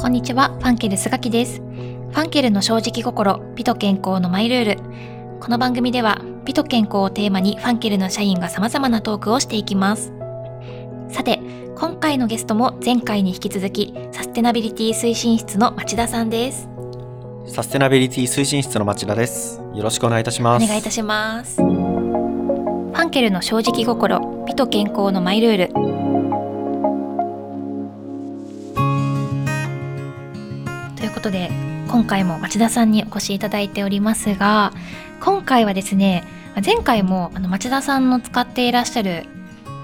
こんにちは、ファンケルスガキです。ファンケルの正直心、美と健康のマイルール。この番組では、美と健康をテーマにファンケルの社員が様々なトークをしていきます。さて、今回のゲストも前回に引き続き、サステナビリティ推進室の町田さんです。サステナビリティ推進室の町田です。よろしくお願いいたします。お願いいたします。ファンケルの正直心、美と健康のマイルール。回も町田さんにお越しいただいておりますが、今回はですね、前回もあの町田さんの使っていらっしゃる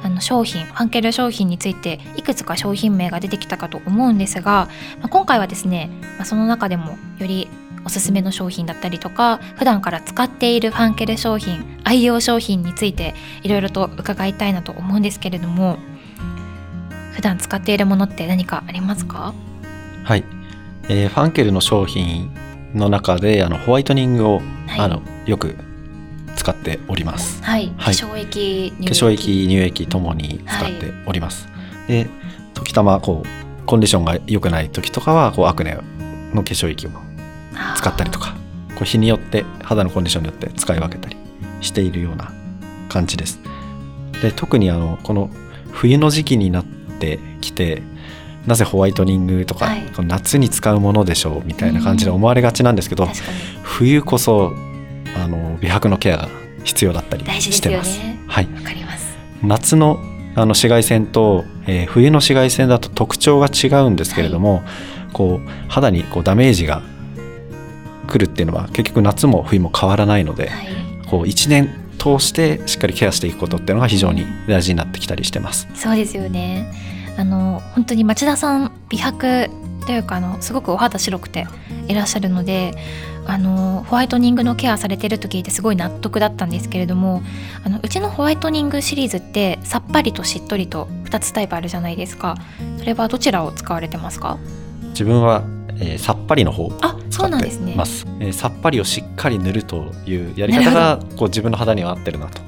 あの商品、ファンケル商品についていくつか商品名が出てきたかと思うんですが、ま今回はですね、まその中でもよりおすすめの商品だったりとか普段から使っているファンケル商品愛用商品についていろいろと伺いたいなと思うんですけれども普段使っているものって何かありますか？はい、えーファンケルの商品の中であのホワイトニングを、はいあのよく使っております。はい、はい化粧液乳化粧液、乳液ともに使っております。で、時たまこうコンディションが良くない時とかはこうアクネの化粧液を使ったりとか、こう日によって肌のコンディションによって使い分けたりしているような感じです。で特にあのこの冬の時期になってきてなぜホワイトニングとか、はい。夏に使うものでしょうみたいな感じで思われがちなんですけど、確かに冬こそあの美白のケアが必要だったりしてます。よね。はい、わかります。夏のあの紫外線と、えー冬の紫外線だと特徴が違うんですけれども、こう肌にこうダメージが来るっていうのは結局夏も冬も変わらないので、はい。こう1年通してしっかりケアしていくことっていうのが非常に大事になってきたりしてます。そうですよねあの本当に町田さん美白というかあのすごくお肌白くていらっしゃるのであのホワイトニングのケアされてると聞いてすごい納得だったんですけれどもあのうちのホワイトニングシリーズってさっぱりとしっとりと2つタイプあるじゃないですか。それはどちらを使われてますか？自分は、えーさっぱりの方をあそ使ってうなんですね。ます、えーさっぱりをしっかり塗るというやり方がこう自分の肌には合ってるなと。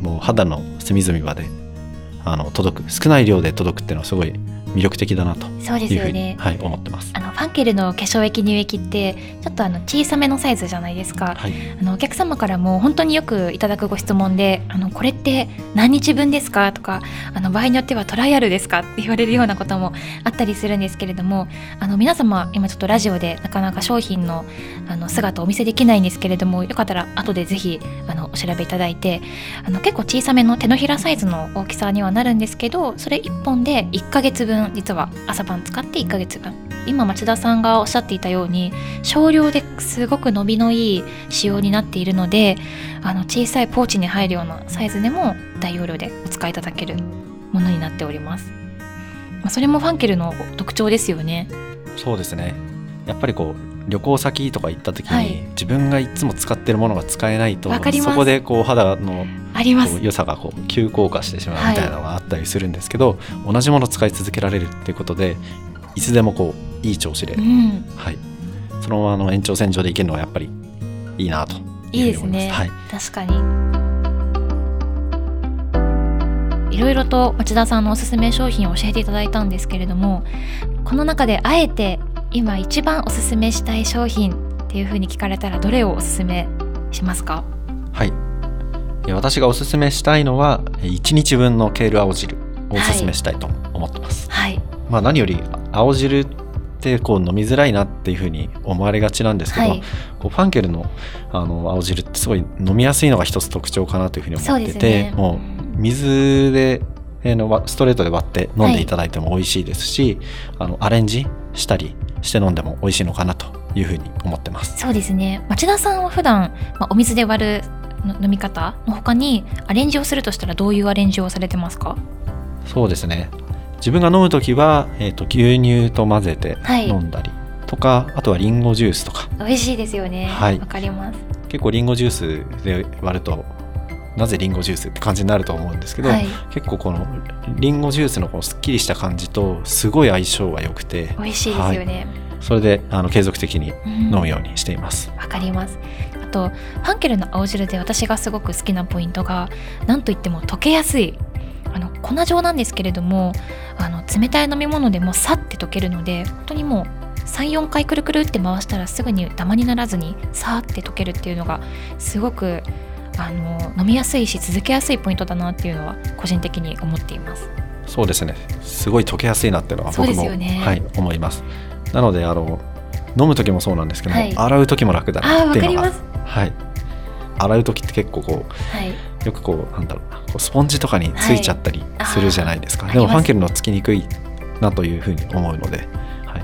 もう肌の隅々まであの届く少ない量で届くっていうのはすごい魅力的だなというふうに、よねはい、思ってます。あのファンケルの化粧液乳液ってちょっとあの小さめのサイズじゃないですかはい、あのお客様からも本当によくいただくご質問で「あのこれって何日分ですか?」とかあの場合によっては「トライアルですか?」って言われるようなこともあったりするんですけれどもあの皆様今ちょっとラジオでなかなか商品のあの姿をお見せできないんですけれどもよかったら後でぜひあのお調べいただいてあの結構小さめの手のひらサイズの大きさにはなるんですけどそれ1本で1ヶ月分実は朝晩使って1ヶ月分今町田さんがおっしゃっていたように少量ですごく伸びのいい仕様になっているのであの小さいポーチに入るようなサイズでも大容量でお使いいただけるものになっております、まあ、それもファンケルの特徴ですよね。そうですね。やっぱりこう旅行先とか行った時に、はい。自分がいつも使ってるものが使えないとそこでこう肌のあります。良さがこう急降下してしまうみたいなのがあったりするんですけど、同じものを使い続けられるっていうことでいつでもこういい調子で、うん。はい、そのままの延長線上でいけるのはやっぱりいいなといいですね、はい、確かに。いろいろと町田さんのおすすめ商品を教えていただいたんですけれどもこの中であえて今一番おすすめしたい商品っていうふうに聞かれたらどれをおすすめしますか？はい、え私がおすすめしたいのは1日分のケール青汁をおすすめしたいと思ってます、はい。まあ、何より青汁ってこう飲みづらいなっていうふうに思われがちなんですけど、はい。こうファンケルのあの青汁ってすごい飲みやすいのが一つ特徴かなというふうに思ってて、ね。もう水でえーのわストレートで割って飲んでいただいても美味しいですし、あのアレンジしたりして飲んでも美味しいのかなというふうに思ってます。そうですね。町田さんは普段、まあ、お水で割るの飲み方の他にアレンジをするとしたらどういうアレンジをされてますか？そうですね自分が飲む時は、えー、と牛乳と混ぜてはい。飲んだりとか、あとはリンゴジュースとか。美味しいですよね。わ、はい。かります。結構リンゴジュースで割るとなぜリンゴジュースって感じになると思うんですけど、はい。結構このリンゴジュースのこのすっきりした感じとすごい相性が良くて美味しいですよね、それであの継続的にうん。飲むようにしています。わかります。あとファンケルの青汁で私がすごく好きなポイントがなんといっても溶けやすいあの粉状なんですけれどもあの冷たい飲み物でもさって溶けるので本当にもう34回くるくるって回したらすぐにダマにならずにさーって溶けるっていうのがすごくあの飲みやすいし続けやすいポイントだなっていうのは個人的に思っています。そうですね。すごい溶けやすいなっていうのは僕も、ね、はい、思います。なのであの飲む時もそうなんですけども、はい、洗う時も楽だなっていうのがはい。洗う時って結構こう、はい、よくこうなんだろうこうスポンジとかについちゃったりするじゃないですか、はい、でもファンケルのつきにくいなというふうに思うので、は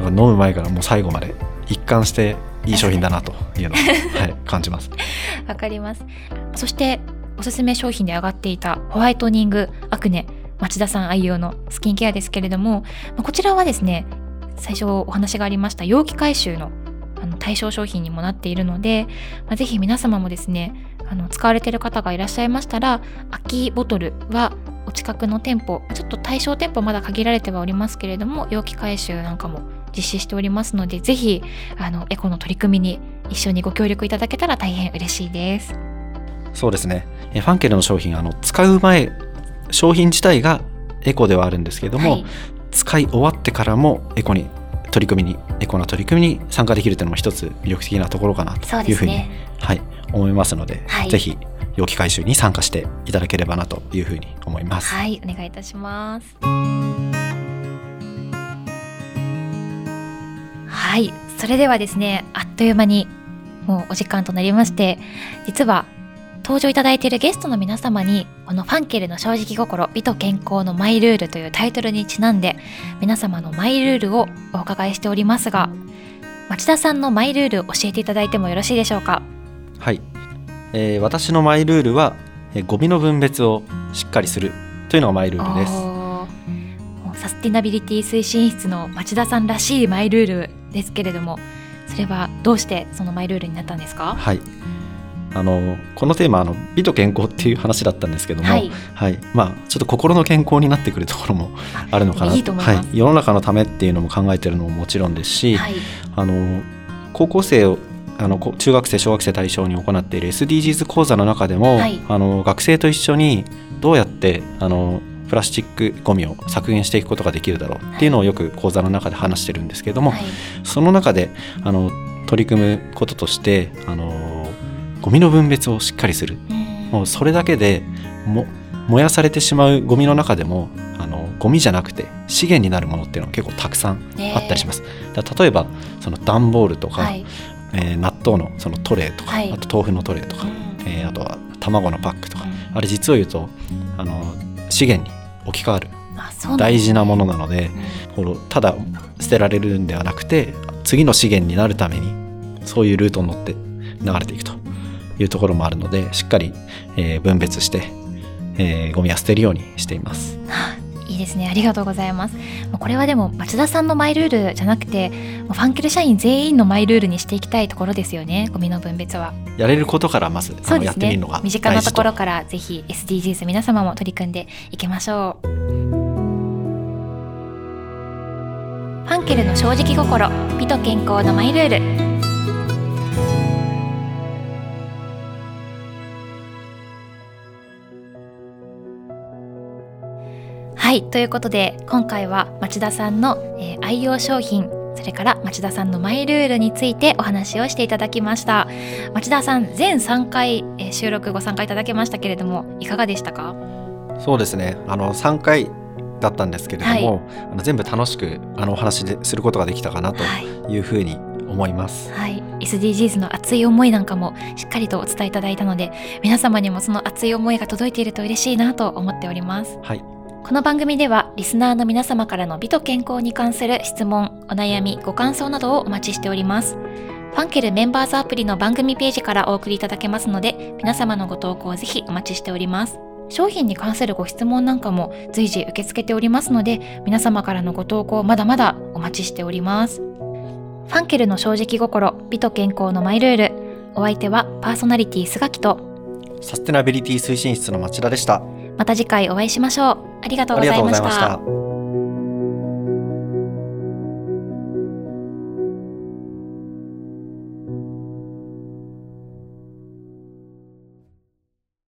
い、飲む前からもう最後まで一貫していい商品だなというのを、はい、感じます。わかります。そしておすすめ商品で上がっていたホワイトニングアクネ町田さん愛用のスキンケアですけれどもこちらはですね最初お話がありました容器回収のあの対象商品にもなっているので、まあ、ぜひ皆様もですねあの使われている方がいらっしゃいましたら空きボトルはお近くの店舗ちょっと対象店舗まだ限られてはおりますけれども容器回収なんかも実施しておりますのでぜひあのエコの取り組みに一緒にご協力いただけたら大変嬉しいです。そうですね。ファンケルの商品あの使う前商品自体がエコではあるんですけれども、はい、使い終わってからもエコに取り組みにエコな取り組みに参加できるというのも一つ魅力的なところかなというふうに、ね、はい、思いますので、はい、ぜひ容器回収に参加していただければなというふうに思います。はい、お願いいたします。はい、それではですね、あっという間にもうお時間となりまして、実は登場いただいているゲストの皆様にこのファンケルの正直心美と健康のマイルールというタイトルにちなんで皆様のマイルールをお伺いしておりますが町田さんのマイルール教えていただいてもよろしいでしょうか？はい、えー、私のマイルールは、えー、ゴミの分別をしっかりするというのがマイルールです。サスティナビリティ推進室の町田さんらしいマイルールですけれどもそれはどうしてそのマイルールになったんですか？はい。あのこのテーマあの美と健康っていう話だったんですけども、はい、はい、まあ、ちょっと心の健康になってくるところもあるのかなと。はい、世の中のためっていうのも考えてるのももちろんですし、はい、あの高校生をあの中学生小学生対象に行っている SDGs 講座の中でも、はい、あの学生と一緒にどうやってあのプラスチックごみを削減していくことができるだろうっていうのをよく講座の中で話してるんですけれども、はい、その中であの取り組むこととしてあのゴミの分別をしっかりする、もうそれだけでも燃やされてしまうゴミの中でもあのゴミじゃなくて資源になるものっていうのは結構たくさんあったりします。例えばその段ボールとか、はい、えー、納豆のそのトレーとか、はい、あと豆腐のトレーとか、うん、えー、あとは卵のパックとか、うん、あれ実を言うとあの資源に置き換わる大事なものなので、うん、ただ捨てられるんではなくて次の資源になるためにそういうルートに乗って流れていくというところもあるのでしっかり、えー、分別して、えー、ゴミは捨てるようにしています。いいですね。ありがとうございます。これはでも町田さんのマイルールじゃなくてファンケル社員全員のマイルールにしていきたいところですよね。ゴミの分別は。やれることからまずそうですね。身近なと。ころからぜひ SDGs 皆様も取り組んでいきましょう。ファンケルの正直心美と健康のマイルールはいということで今回は町田さんの、えー、愛用商品それから町田さんのマイルールについてお話をしていただきました。町田さん全3回、えー、収録ご参加いただきましたけれどもいかがでしたか？そうですね。あの3回だったんですけれども、はい、あの全部楽しくあのお話ですることができたかなとい。うふうに思います、はい、SDGs の熱い思いなんかもしっかりとお伝えいただいたので皆様にもその熱い思いが届いていると嬉しいなと思っております。はいこの番組ではリスナーの皆様からの美と健康に関する質問、お悩み、ご感想などをお待ちしております。ファンケルメンバーズアプリの番組ページからお送りいただけますので、皆様のご投稿をぜひお待ちしております。商品に関するご質問なんかも随時受け付けておりますので、皆様からのご投稿まだまだお待ちしております。ファンケルの正直心、美と健康のマイルール。お相手はパーソナリティスガキとサステナビリティ推進室の町田でした。また次回お会いしましょう。ありがとうございました。